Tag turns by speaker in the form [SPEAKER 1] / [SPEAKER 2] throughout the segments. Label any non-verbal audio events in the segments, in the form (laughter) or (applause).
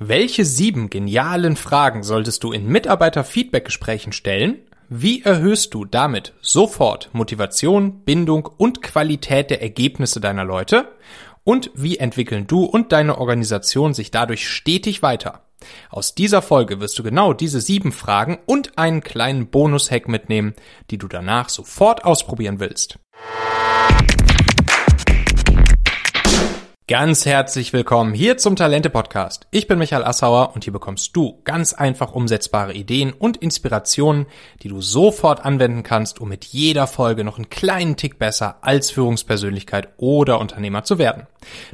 [SPEAKER 1] Welche sieben genialen Fragen solltest du in Mitarbeiter-Feedback-Gesprächen stellen? Wie erhöhst du damit sofort Motivation, Bindung und Qualität der Ergebnisse deiner Leute? Und wie entwickeln du und deine Organisation sich dadurch stetig weiter? Aus dieser Folge wirst du genau diese sieben Fragen und einen kleinen Bonus-Hack mitnehmen, die du danach sofort ausprobieren willst. Ganz herzlich willkommen hier zum Talente Podcast. Ich bin Michael Assauer und hier bekommst du ganz einfach umsetzbare Ideen und Inspirationen, die du sofort anwenden kannst, um mit jeder Folge noch einen kleinen Tick besser als Führungspersönlichkeit oder Unternehmer zu werden.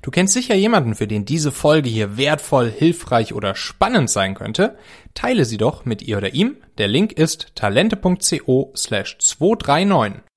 [SPEAKER 1] Du kennst sicher jemanden, für den diese Folge hier wertvoll, hilfreich oder spannend sein könnte. Teile sie doch mit ihr oder ihm. Der Link ist talente.co slash 239.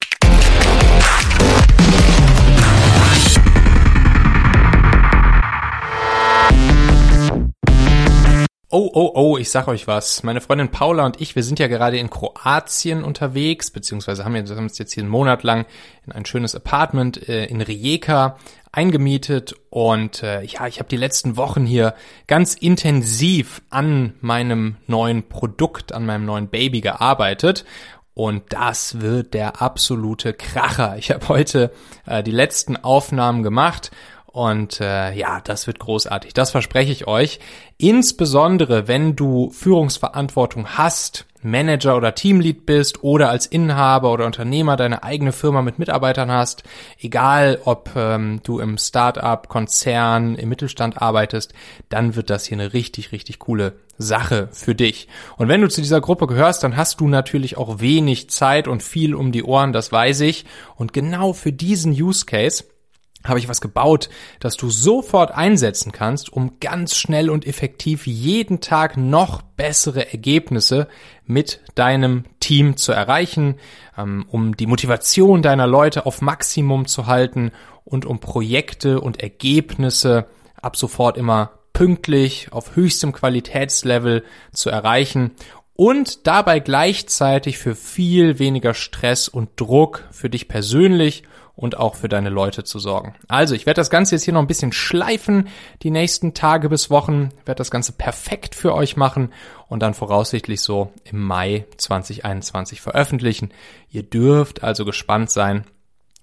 [SPEAKER 1] Oh, oh, oh, ich sag euch was. Meine Freundin Paula und ich, wir sind ja gerade in Kroatien unterwegs, beziehungsweise haben wir uns jetzt hier einen Monat lang in ein schönes Apartment äh, in Rijeka eingemietet und äh, ja, ich habe die letzten Wochen hier ganz intensiv an meinem neuen Produkt, an meinem neuen Baby gearbeitet und das wird der absolute Kracher. Ich habe heute äh, die letzten Aufnahmen gemacht und äh, ja, das wird großartig. Das verspreche ich euch. Insbesondere, wenn du Führungsverantwortung hast, Manager oder Teamlead bist oder als Inhaber oder Unternehmer deine eigene Firma mit Mitarbeitern hast, egal ob ähm, du im Startup, Konzern, im Mittelstand arbeitest, dann wird das hier eine richtig, richtig coole Sache für dich. Und wenn du zu dieser Gruppe gehörst, dann hast du natürlich auch wenig Zeit und viel um die Ohren, das weiß ich. Und genau für diesen Use Case habe ich was gebaut, das du sofort einsetzen kannst, um ganz schnell und effektiv jeden Tag noch bessere Ergebnisse mit deinem Team zu erreichen, ähm, um die Motivation deiner Leute auf Maximum zu halten und um Projekte und Ergebnisse ab sofort immer pünktlich auf höchstem Qualitätslevel zu erreichen und dabei gleichzeitig für viel weniger Stress und Druck für dich persönlich und auch für deine Leute zu sorgen. Also, ich werde das Ganze jetzt hier noch ein bisschen schleifen, die nächsten Tage bis Wochen, werde das Ganze perfekt für euch machen und dann voraussichtlich so im Mai 2021 veröffentlichen. Ihr dürft also gespannt sein.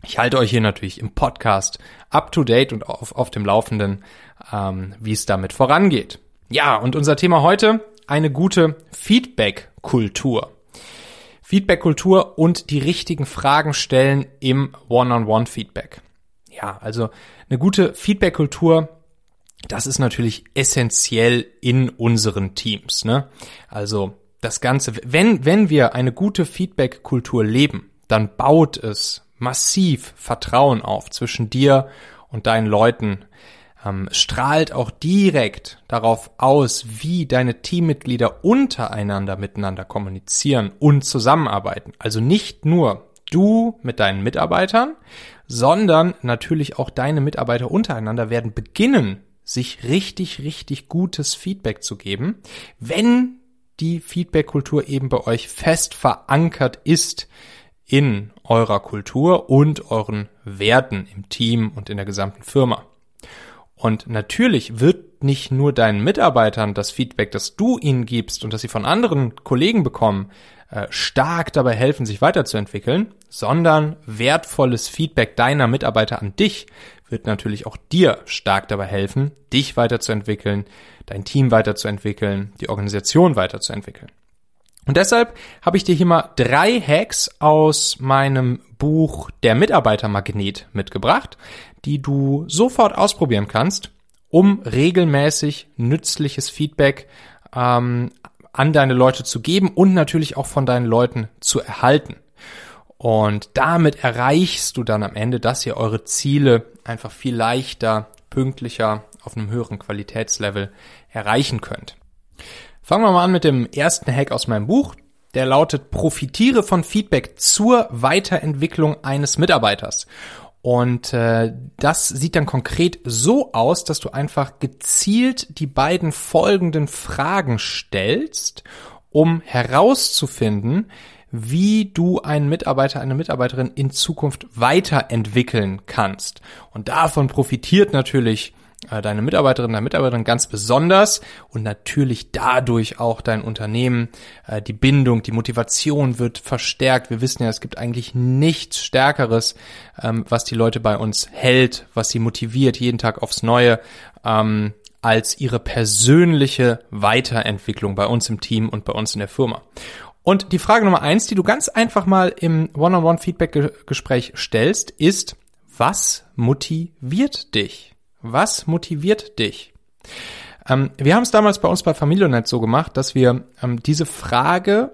[SPEAKER 1] Ich halte euch hier natürlich im Podcast up to date und auf, auf dem Laufenden, ähm, wie es damit vorangeht. Ja, und unser Thema heute, eine gute Feedback-Kultur. Feedback-Kultur und die richtigen Fragen stellen im One-on-One-Feedback. Ja, also eine gute Feedback-Kultur, das ist natürlich essentiell in unseren Teams. Ne? Also das Ganze, wenn, wenn wir eine gute Feedback-Kultur leben, dann baut es massiv Vertrauen auf zwischen dir und deinen Leuten ähm, strahlt auch direkt darauf aus, wie deine Teammitglieder untereinander miteinander kommunizieren und zusammenarbeiten. Also nicht nur du mit deinen Mitarbeitern, sondern natürlich auch deine Mitarbeiter untereinander werden beginnen, sich richtig, richtig gutes Feedback zu geben, wenn die Feedback-Kultur eben bei euch fest verankert ist in eurer Kultur und euren Werten im Team und in der gesamten Firma. Und natürlich wird nicht nur deinen Mitarbeitern das Feedback, das du ihnen gibst und das sie von anderen Kollegen bekommen, äh, stark dabei helfen, sich weiterzuentwickeln, sondern wertvolles Feedback deiner Mitarbeiter an dich wird natürlich auch dir stark dabei helfen, dich weiterzuentwickeln, dein Team weiterzuentwickeln, die Organisation weiterzuentwickeln. Und deshalb habe ich dir hier mal drei Hacks aus meinem Buch Der Mitarbeitermagnet mitgebracht, die du sofort ausprobieren kannst, um regelmäßig nützliches Feedback ähm, an deine Leute zu geben und natürlich auch von deinen Leuten zu erhalten. Und damit erreichst du dann am Ende, dass ihr eure Ziele einfach viel leichter, pünktlicher, auf einem höheren Qualitätslevel erreichen könnt. Fangen wir mal an mit dem ersten Hack aus meinem Buch. Der lautet, profitiere von Feedback zur Weiterentwicklung eines Mitarbeiters. Und äh, das sieht dann konkret so aus, dass du einfach gezielt die beiden folgenden Fragen stellst, um herauszufinden, wie du einen Mitarbeiter, eine Mitarbeiterin in Zukunft weiterentwickeln kannst. Und davon profitiert natürlich deine Mitarbeiterinnen, deine Mitarbeiterin ganz besonders und natürlich dadurch auch dein Unternehmen. Äh, die Bindung, die Motivation wird verstärkt. Wir wissen ja, es gibt eigentlich nichts Stärkeres, ähm, was die Leute bei uns hält, was sie motiviert, jeden Tag aufs Neue. Ähm, als ihre persönliche Weiterentwicklung bei uns im Team und bei uns in der Firma. Und die Frage Nummer eins, die du ganz einfach mal im One-on-One-Feedback-Gespräch stellst, ist, was motiviert dich? Was motiviert dich? Ähm, wir haben es damals bei uns bei Familionet so gemacht, dass wir ähm, diese Frage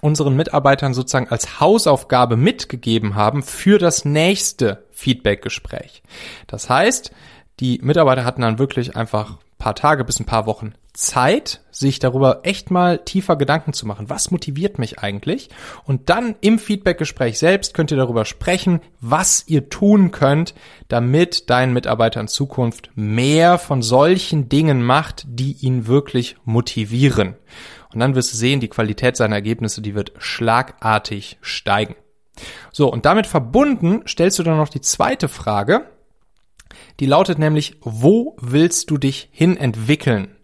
[SPEAKER 1] unseren Mitarbeitern sozusagen als Hausaufgabe mitgegeben haben für das nächste Feedback-Gespräch. Das heißt, die Mitarbeiter hatten dann wirklich einfach paar Tage bis ein paar Wochen Zeit, sich darüber echt mal tiefer Gedanken zu machen. Was motiviert mich eigentlich? Und dann im Feedbackgespräch selbst könnt ihr darüber sprechen, was ihr tun könnt, damit dein Mitarbeiter in Zukunft mehr von solchen Dingen macht, die ihn wirklich motivieren. Und dann wirst du sehen, die Qualität seiner Ergebnisse, die wird schlagartig steigen. So, und damit verbunden stellst du dann noch die zweite Frage, die lautet nämlich, wo willst du dich hin entwickeln?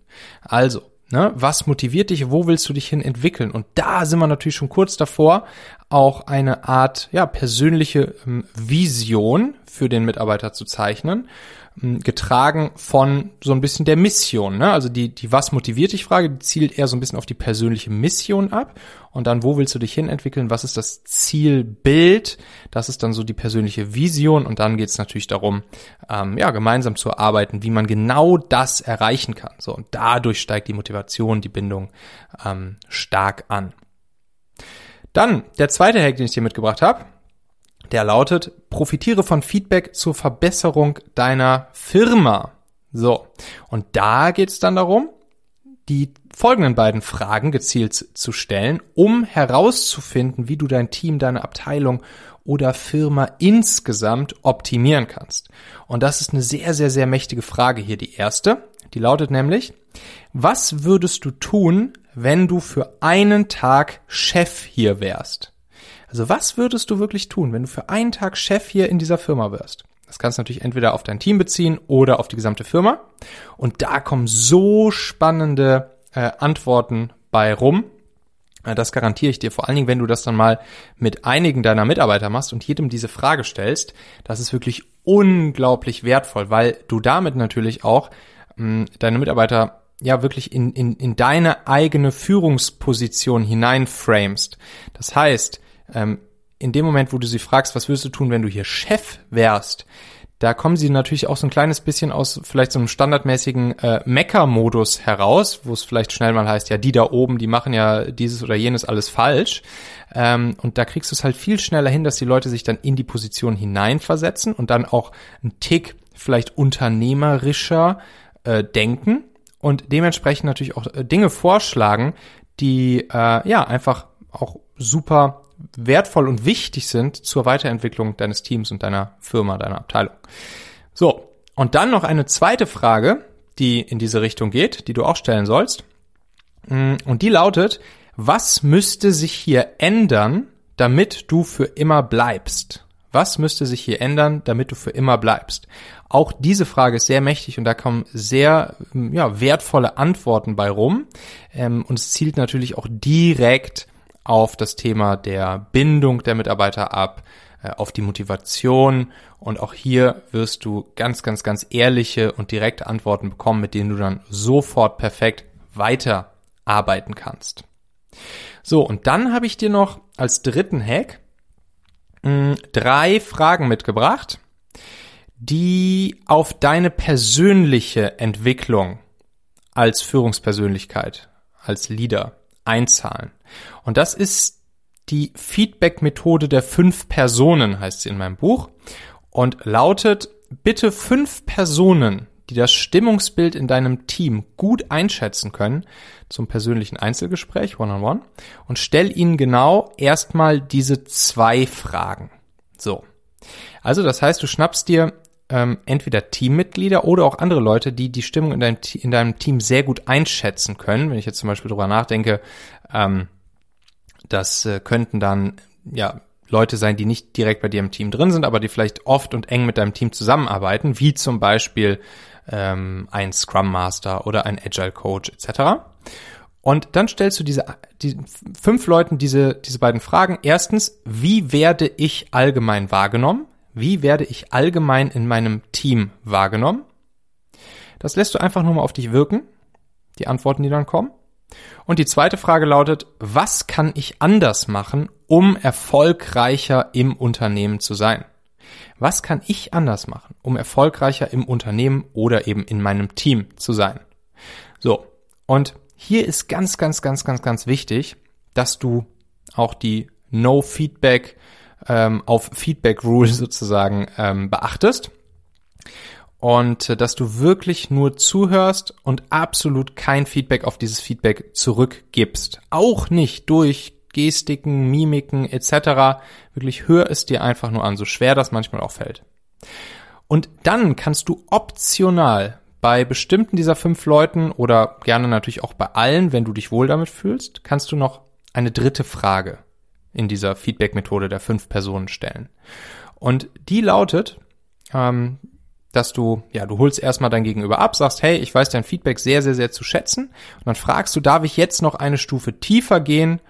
[SPEAKER 1] Also, ne, was motiviert dich? Wo willst du dich hin entwickeln? Und da sind wir natürlich schon kurz davor, auch eine Art, ja, persönliche ähm, Vision für den Mitarbeiter zu zeichnen getragen von so ein bisschen der Mission. Ne? Also die, die Was motiviert dich Frage, die zielt eher so ein bisschen auf die persönliche Mission ab. Und dann, wo willst du dich hin entwickeln? Was ist das Zielbild? Das ist dann so die persönliche Vision. Und dann geht es natürlich darum, ähm, ja, gemeinsam zu arbeiten, wie man genau das erreichen kann. So, und dadurch steigt die Motivation, die Bindung ähm, stark an. Dann der zweite Hack, den ich dir mitgebracht habe der lautet, profitiere von Feedback zur Verbesserung deiner Firma. So, und da geht es dann darum, die folgenden beiden Fragen gezielt zu stellen, um herauszufinden, wie du dein Team, deine Abteilung oder Firma insgesamt optimieren kannst. Und das ist eine sehr, sehr, sehr mächtige Frage hier. Die erste, die lautet nämlich, was würdest du tun, wenn du für einen Tag Chef hier wärst? Also was würdest du wirklich tun, wenn du für einen Tag Chef hier in dieser Firma wirst? Das kannst du natürlich entweder auf dein Team beziehen oder auf die gesamte Firma. Und da kommen so spannende äh, Antworten bei rum. Äh, das garantiere ich dir. Vor allen Dingen, wenn du das dann mal mit einigen deiner Mitarbeiter machst und jedem diese Frage stellst, das ist wirklich unglaublich wertvoll, weil du damit natürlich auch mh, deine Mitarbeiter ja wirklich in, in, in deine eigene Führungsposition hineinframest. Das heißt, ähm, in dem Moment, wo du sie fragst, was würdest du tun, wenn du hier Chef wärst, da kommen sie natürlich auch so ein kleines bisschen aus vielleicht so einem standardmäßigen äh, Mecker-Modus heraus, wo es vielleicht schnell mal heißt, ja, die da oben, die machen ja dieses oder jenes alles falsch. Ähm, und da kriegst du es halt viel schneller hin, dass die Leute sich dann in die Position hineinversetzen und dann auch einen Tick vielleicht unternehmerischer äh, denken und dementsprechend natürlich auch äh, Dinge vorschlagen, die äh, ja einfach auch super wertvoll und wichtig sind zur Weiterentwicklung deines Teams und deiner Firma, deiner Abteilung. So, und dann noch eine zweite Frage, die in diese Richtung geht, die du auch stellen sollst. Mm, und die lautet, was müsste sich hier ändern, damit du für immer bleibst? Was müsste sich hier ändern, damit du für immer bleibst? Auch diese Frage ist sehr mächtig und da kommen sehr ja, wertvolle Antworten bei rum. Ähm, und es zielt natürlich auch direkt auf das Thema der Bindung der Mitarbeiter ab, äh, auf die Motivation und auch hier wirst du ganz, ganz, ganz ehrliche und direkte Antworten bekommen, mit denen du dann sofort perfekt weiterarbeiten kannst. So, und dann habe ich dir noch als dritten Hack hm, drei Fragen mitgebracht, die auf deine persönliche Entwicklung als Führungspersönlichkeit, als Leader einzahlen. Und das ist die Feedback-Methode der fünf Personen, heißt sie in meinem Buch, und lautet, bitte fünf Personen, die das Stimmungsbild in deinem Team gut einschätzen können, zum persönlichen Einzelgespräch, one-on-one, -on -one, und stell ihnen genau erstmal diese zwei Fragen. So. Also, das heißt, du schnappst dir ähm, entweder Teammitglieder oder auch andere Leute, die die Stimmung in deinem, in deinem Team sehr gut einschätzen können. Wenn ich jetzt zum Beispiel drüber nachdenke, ähm, das äh, könnten dann ja Leute sein, die nicht direkt bei dir im Team drin sind, aber die vielleicht oft und eng mit deinem Team zusammenarbeiten, wie zum Beispiel ähm, ein Scrum Master oder ein Agile Coach etc. Und dann stellst du diese die fünf Leuten diese diese beiden Fragen. Erstens, wie werde ich allgemein wahrgenommen? Wie werde ich allgemein in meinem Team wahrgenommen? Das lässt du einfach nur mal auf dich wirken. Die Antworten, die dann kommen. Und die zweite Frage lautet, was kann ich anders machen, um erfolgreicher im Unternehmen zu sein? Was kann ich anders machen, um erfolgreicher im Unternehmen oder eben in meinem Team zu sein? So. Und hier ist ganz, ganz, ganz, ganz, ganz wichtig, dass du auch die No Feedback ähm, auf Feedback Rule (laughs) sozusagen ähm, beachtest und äh, dass du wirklich nur zuhörst und absolut kein Feedback auf dieses Feedback zurückgibst. Auch nicht durch Gestiken, Mimiken etc. Wirklich hör es dir einfach nur an, so schwer das manchmal auch fällt. Und dann kannst du optional bei bestimmten dieser fünf Leuten oder gerne natürlich auch bei allen, wenn du dich wohl damit fühlst, kannst du noch eine dritte Frage in dieser Feedback-Methode der fünf Personen stellen. Und die lautet, ähm, dass du, ja, du holst erstmal dein Gegenüber ab, sagst, hey, ich weiß dein Feedback sehr, sehr, sehr zu schätzen. Und dann fragst du, darf ich jetzt noch eine Stufe tiefer gehen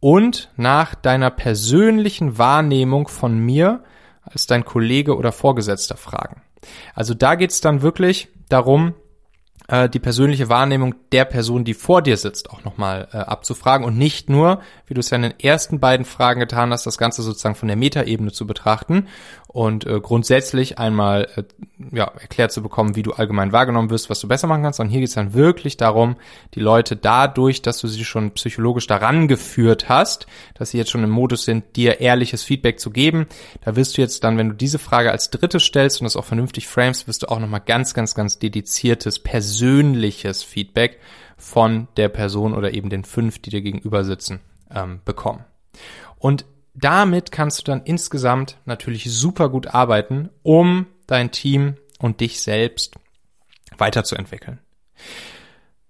[SPEAKER 1] und nach deiner persönlichen Wahrnehmung von mir als dein Kollege oder Vorgesetzter fragen. Also da geht's dann wirklich darum, äh, die persönliche Wahrnehmung der Person, die vor dir sitzt, auch nochmal äh, abzufragen und nicht nur, wie du es ja in den ersten beiden Fragen getan hast, das Ganze sozusagen von der Metaebene zu betrachten und äh, grundsätzlich einmal äh, ja, erklärt zu bekommen, wie du allgemein wahrgenommen wirst, was du besser machen kannst, sondern hier geht es dann wirklich darum, die Leute dadurch, dass du sie schon psychologisch daran geführt hast, dass sie jetzt schon im Modus sind, dir ehrliches Feedback zu geben, da wirst du jetzt dann, wenn du diese Frage als dritte stellst und das auch vernünftig frames, wirst du auch nochmal ganz, ganz, ganz dediziertes, persönliches Feedback von der Person oder eben den fünf, die dir gegenüber sitzen, ähm, bekommen. Und damit kannst du dann insgesamt natürlich super gut arbeiten, um dein Team und dich selbst weiterzuentwickeln.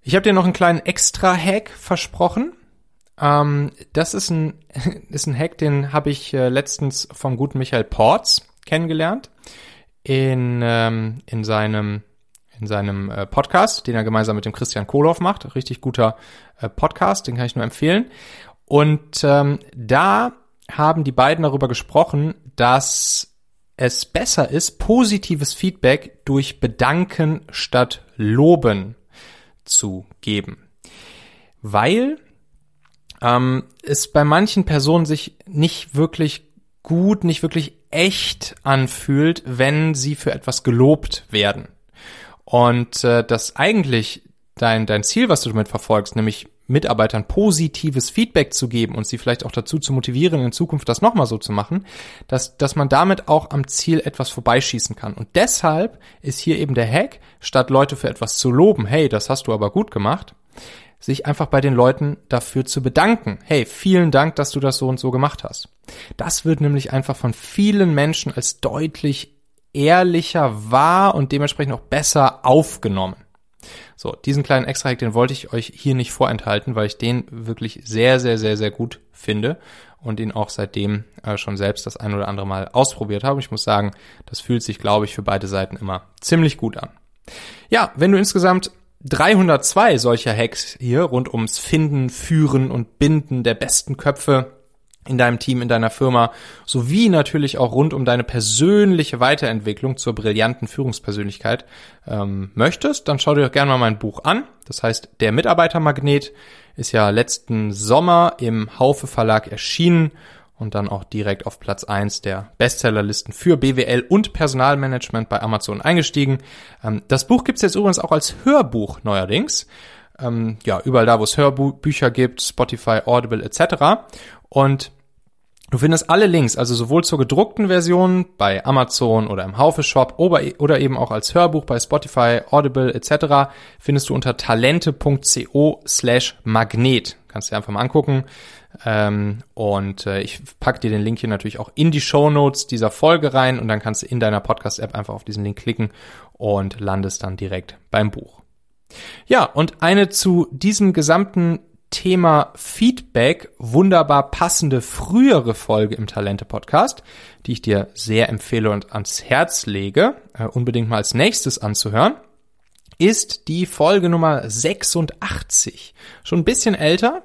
[SPEAKER 1] Ich habe dir noch einen kleinen Extra-Hack versprochen. Ähm, das ist ein, (laughs) ist ein Hack, den habe ich äh, letztens vom guten Michael Porz kennengelernt in, ähm, in seinem in seinem äh, Podcast, den er gemeinsam mit dem Christian Kohlhoff macht. Richtig guter äh, Podcast, den kann ich nur empfehlen. Und ähm, da haben die beiden darüber gesprochen, dass es besser ist, positives Feedback durch Bedanken statt Loben zu geben. Weil ähm, es bei manchen Personen sich nicht wirklich gut, nicht wirklich echt anfühlt, wenn sie für etwas gelobt werden. Und äh, das eigentlich dein, dein Ziel, was du damit verfolgst, nämlich Mitarbeitern positives Feedback zu geben und sie vielleicht auch dazu zu motivieren, in Zukunft das nochmal so zu machen, dass, dass man damit auch am Ziel etwas vorbeischießen kann. Und deshalb ist hier eben der Hack, statt Leute für etwas zu loben, hey, das hast du aber gut gemacht, sich einfach bei den Leuten dafür zu bedanken. Hey, vielen Dank, dass du das so und so gemacht hast. Das wird nämlich einfach von vielen Menschen als deutlich ehrlicher wahr und dementsprechend auch besser aufgenommen. So, diesen kleinen Extrahack, den wollte ich euch hier nicht vorenthalten, weil ich den wirklich sehr, sehr, sehr, sehr gut finde und ihn auch seitdem äh, schon selbst das ein oder andere Mal ausprobiert habe. Ich muss sagen, das fühlt sich, glaube ich, für beide Seiten immer ziemlich gut an. Ja, wenn du insgesamt 302 solcher Hacks hier rund ums Finden, Führen und Binden der besten Köpfe in deinem Team, in deiner Firma, sowie natürlich auch rund um deine persönliche Weiterentwicklung zur brillanten Führungspersönlichkeit ähm, möchtest, dann schau dir doch gerne mal mein Buch an. Das heißt, der Mitarbeitermagnet ist ja letzten Sommer im Haufe Verlag erschienen und dann auch direkt auf Platz eins der Bestsellerlisten für BWL und Personalmanagement bei Amazon eingestiegen. Ähm, das Buch gibt's jetzt übrigens auch als Hörbuch neuerdings. Ähm, ja, überall da, wo es Hörbücher gibt, Spotify, Audible etc. Und Du findest alle Links, also sowohl zur gedruckten Version bei Amazon oder im Haufe Shop oder eben auch als Hörbuch bei Spotify, Audible etc. findest du unter talente.co slash magnet. Kannst du dir einfach mal angucken. Ähm, und äh, ich pack dir den Link hier natürlich auch in die Show Notes dieser Folge rein und dann kannst du in deiner Podcast-App einfach auf diesen Link klicken und landest dann direkt beim Buch. Ja, und eine zu diesem gesamten Thema Feedback wunderbar passende frühere Folge im Talente Podcast, die ich dir sehr empfehle und ans Herz lege, äh, unbedingt mal als nächstes anzuhören, ist die Folge Nummer 86. Schon ein bisschen älter,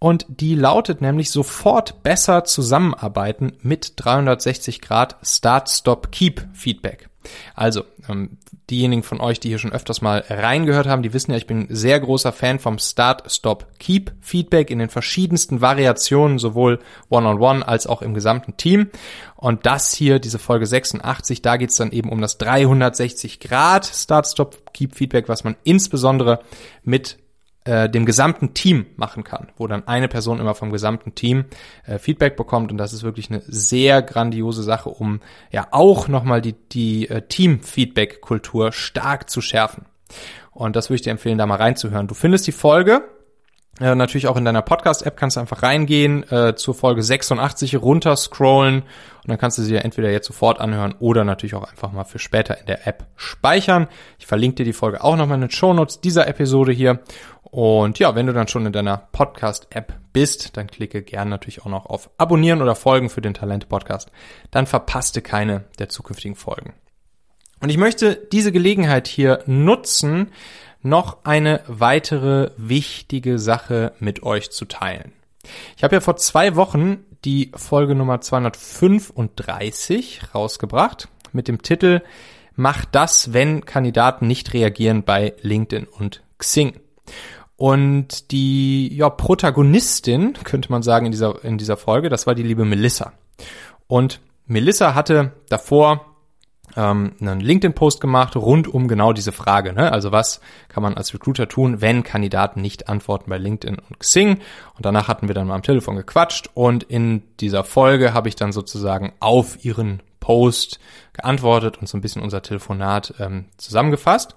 [SPEAKER 1] und die lautet nämlich sofort besser zusammenarbeiten mit 360 Grad Start, Stop, Keep Feedback. Also, ähm, diejenigen von euch, die hier schon öfters mal reingehört haben, die wissen ja, ich bin sehr großer Fan vom Start, Stop, Keep Feedback in den verschiedensten Variationen, sowohl One-on-One -on -one als auch im gesamten Team. Und das hier, diese Folge 86, da geht's dann eben um das 360 Grad Start, Stop, Keep Feedback, was man insbesondere mit äh, dem gesamten Team machen kann, wo dann eine Person immer vom gesamten Team äh, Feedback bekommt und das ist wirklich eine sehr grandiose Sache, um ja auch nochmal die, die äh, Team-Feedback-Kultur stark zu schärfen. Und das würde ich dir empfehlen, da mal reinzuhören. Du findest die Folge äh, natürlich auch in deiner Podcast-App kannst du einfach reingehen, äh, zur Folge 86 runterscrollen und dann kannst du sie ja entweder jetzt sofort anhören oder natürlich auch einfach mal für später in der App speichern. Ich verlinke dir die Folge auch nochmal in den Shownotes dieser Episode hier. Und ja, wenn du dann schon in deiner Podcast-App bist, dann klicke gern natürlich auch noch auf Abonnieren oder Folgen für den Talente-Podcast. Dann verpasst du keine der zukünftigen Folgen. Und ich möchte diese Gelegenheit hier nutzen, noch eine weitere wichtige Sache mit euch zu teilen. Ich habe ja vor zwei Wochen die Folge Nummer 235 rausgebracht mit dem Titel Mach das, wenn Kandidaten nicht reagieren bei LinkedIn und Xing. Und die ja, Protagonistin, könnte man sagen, in dieser, in dieser Folge, das war die liebe Melissa. Und Melissa hatte davor ähm, einen LinkedIn-Post gemacht rund um genau diese Frage. Ne? Also was kann man als Recruiter tun, wenn Kandidaten nicht antworten bei LinkedIn und Xing? Und danach hatten wir dann mal am Telefon gequatscht und in dieser Folge habe ich dann sozusagen auf ihren Post geantwortet und so ein bisschen unser Telefonat ähm, zusammengefasst.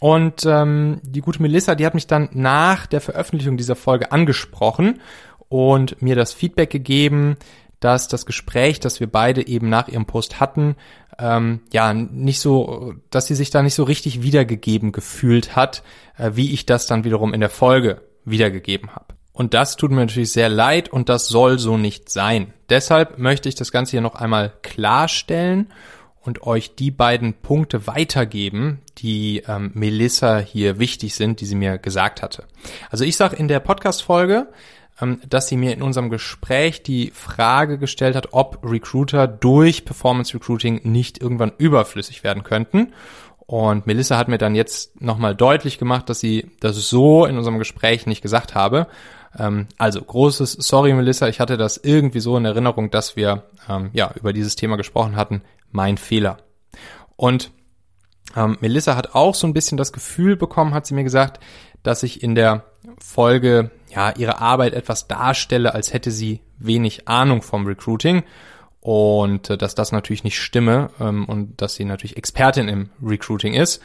[SPEAKER 1] Und ähm, die gute Melissa, die hat mich dann nach der Veröffentlichung dieser Folge angesprochen und mir das Feedback gegeben, dass das Gespräch, das wir beide eben nach ihrem Post hatten, ähm, ja, nicht so, dass sie sich da nicht so richtig wiedergegeben gefühlt hat, äh, wie ich das dann wiederum in der Folge wiedergegeben habe. Und das tut mir natürlich sehr leid und das soll so nicht sein. Deshalb möchte ich das Ganze hier noch einmal klarstellen und euch die beiden Punkte weitergeben, die ähm, Melissa hier wichtig sind, die sie mir gesagt hatte. Also ich sage in der Podcast-Folge, ähm, dass sie mir in unserem Gespräch die Frage gestellt hat, ob Recruiter durch Performance Recruiting nicht irgendwann überflüssig werden könnten. Und Melissa hat mir dann jetzt nochmal deutlich gemacht, dass sie das so in unserem Gespräch nicht gesagt habe. Ähm, also großes Sorry, Melissa, ich hatte das irgendwie so in Erinnerung, dass wir ähm, ja über dieses Thema gesprochen hatten. Mein Fehler. Und ähm, Melissa hat auch so ein bisschen das Gefühl bekommen, hat sie mir gesagt, dass ich in der Folge ja ihre Arbeit etwas darstelle, als hätte sie wenig Ahnung vom Recruiting und äh, dass das natürlich nicht stimme ähm, und dass sie natürlich Expertin im Recruiting ist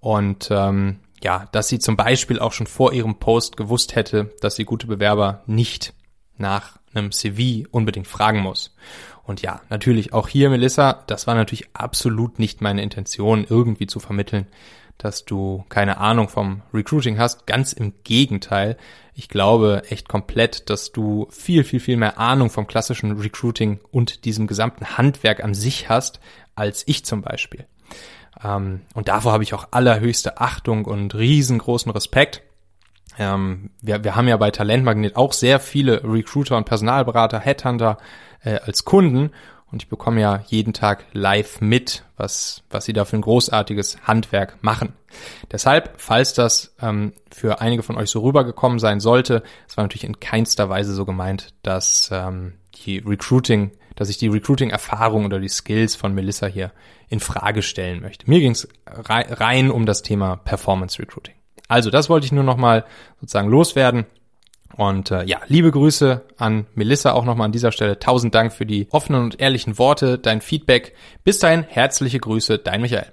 [SPEAKER 1] und ähm, ja, dass sie zum Beispiel auch schon vor ihrem Post gewusst hätte, dass sie gute Bewerber nicht nach einem CV unbedingt fragen muss. Und ja, natürlich auch hier, Melissa, das war natürlich absolut nicht meine Intention, irgendwie zu vermitteln, dass du keine Ahnung vom Recruiting hast. Ganz im Gegenteil. Ich glaube echt komplett, dass du viel, viel, viel mehr Ahnung vom klassischen Recruiting und diesem gesamten Handwerk an sich hast, als ich zum Beispiel. Ähm, und davor habe ich auch allerhöchste Achtung und riesengroßen Respekt. Ähm, wir, wir haben ja bei Talentmagnet auch sehr viele Recruiter und Personalberater, Headhunter äh, als Kunden und ich bekomme ja jeden Tag live mit, was, was sie da für ein großartiges Handwerk machen. Deshalb, falls das ähm, für einige von euch so rübergekommen sein sollte, es war natürlich in keinster Weise so gemeint, dass ähm, die Recruiting, dass ich die Recruiting-Erfahrung oder die Skills von Melissa hier in Frage stellen möchte. Mir ging es rein um das Thema Performance Recruiting. Also, das wollte ich nur nochmal sozusagen loswerden. Und äh, ja, liebe Grüße an Melissa auch nochmal an dieser Stelle. Tausend Dank für die offenen und ehrlichen Worte, dein Feedback. Bis dahin, herzliche Grüße, dein Michael.